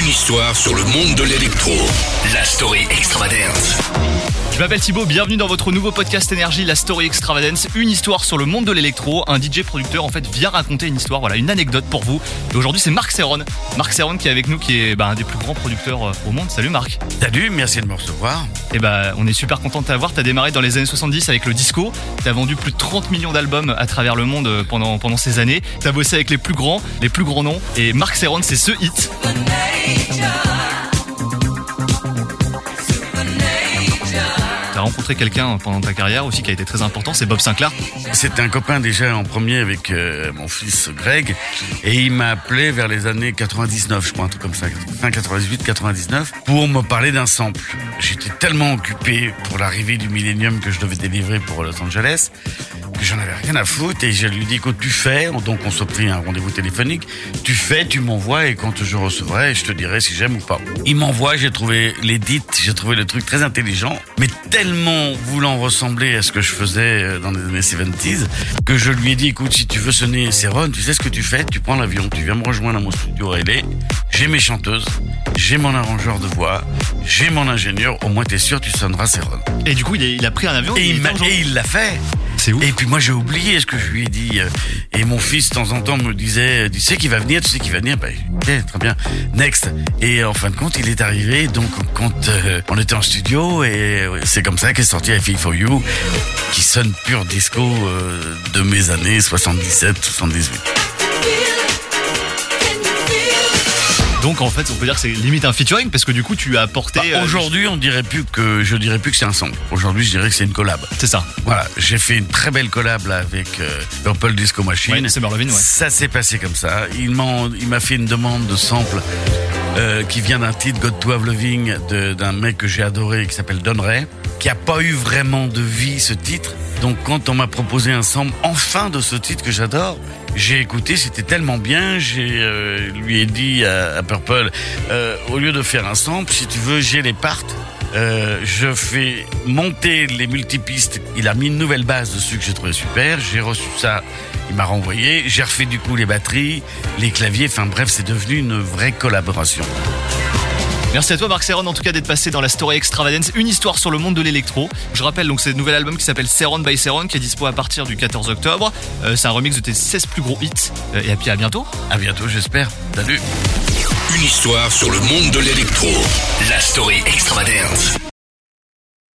Une histoire sur le monde de l'électro. La story extravagance. Je m'appelle Thibaut, bienvenue dans votre nouveau podcast énergie, la Story Extravagance, une histoire sur le monde de l'électro. Un DJ producteur en fait vient raconter une histoire, voilà, une anecdote pour vous. Et aujourd'hui c'est Marc Serron. Marc Serron qui est avec nous, qui est bah, un des plus grands producteurs euh, au monde. Salut Marc. Salut, merci de me recevoir. Et bah on est super content de t'avoir. T'as démarré dans les années 70 avec le disco. T'as vendu plus de 30 millions d'albums à travers le monde euh, pendant, pendant ces années. T'as bossé avec les plus grands, les plus grands noms. Et Marc Serron c'est ce hit. T'as rencontré quelqu'un pendant ta carrière aussi qui a été très important, c'est Bob Sinclair. C'était un copain déjà en premier avec euh, mon fils Greg et il m'a appelé vers les années 99, je crois, un truc comme ça, fin 98, 99, pour me parler d'un sample. J'étais tellement occupé pour l'arrivée du millénium que je devais délivrer pour Los Angeles j'en avais rien à foutre et je lui dis écoute tu fais, donc on s'est pris un rendez-vous téléphonique, tu fais, tu m'envoies et quand je recevrai, je te dirai si j'aime ou pas. Il m'envoie, j'ai trouvé l'édit, j'ai trouvé le truc très intelligent, mais tellement voulant ressembler à ce que je faisais euh, dans les années 70s que je lui ai dit écoute si tu veux sonner Céron, tu sais ce que tu fais, tu prends l'avion, tu viens me rejoindre à mon studio relais, j'ai mes chanteuses, j'ai mon arrangeur de voix, j'ai mon ingénieur, au moins t'es sûr tu sonneras Céron. Et du coup il, a pris un avion il et il l'a fait. Et puis moi j'ai oublié ce que je lui ai dit. euh, Et mon fils de temps en temps me disait, tu sais qu'il va venir, tu sais qu'il va venir? Ben, ok, très bien. Next. Et en fin de compte, il est arrivé. Donc quand euh, on était en studio et euh, c'est comme ça qu'est sorti I Feel For You, qui sonne pur disco euh, de mes années 77, 78. Donc en fait on peut dire que c'est limite un featuring parce que du coup tu as apporté... Bah, euh, Aujourd'hui, on dirait plus que je dirais plus que c'est un son. Aujourd'hui, je dirais que c'est une collab. C'est ça. Voilà, j'ai fait une très belle collab là avec euh, Purple Disco Machine. Ouais, Summer Lovin', ouais. Ça s'est passé comme ça. Il m'a, fait une demande de sample euh, qui vient d'un titre God to Have Loving d'un mec que j'ai adoré qui s'appelle Don Ray, qui a pas eu vraiment de vie ce titre. Donc quand on m'a proposé un sample enfin de ce titre que j'adore, j'ai écouté, c'était tellement bien, j'ai euh, lui ai dit à, Purple, euh, au lieu de faire un sample, si tu veux, j'ai les parts. Euh, je fais monter les multipistes. Il a mis une nouvelle base dessus que j'ai trouvé super. J'ai reçu ça. Il m'a renvoyé. J'ai refait du coup les batteries, les claviers. Enfin bref, c'est devenu une vraie collaboration. Merci à toi Marc Serron en tout cas d'être passé dans la Story Extravagance, une histoire sur le monde de l'électro. Je rappelle donc c'est le nouvel album qui s'appelle Serron by Serron qui est dispo à partir du 14 octobre. Euh, c'est un remix de tes 16 plus gros hits. Euh, et puis à bientôt. À bientôt, j'espère. Salut. Une histoire sur le monde de l'électro. La story extravagance.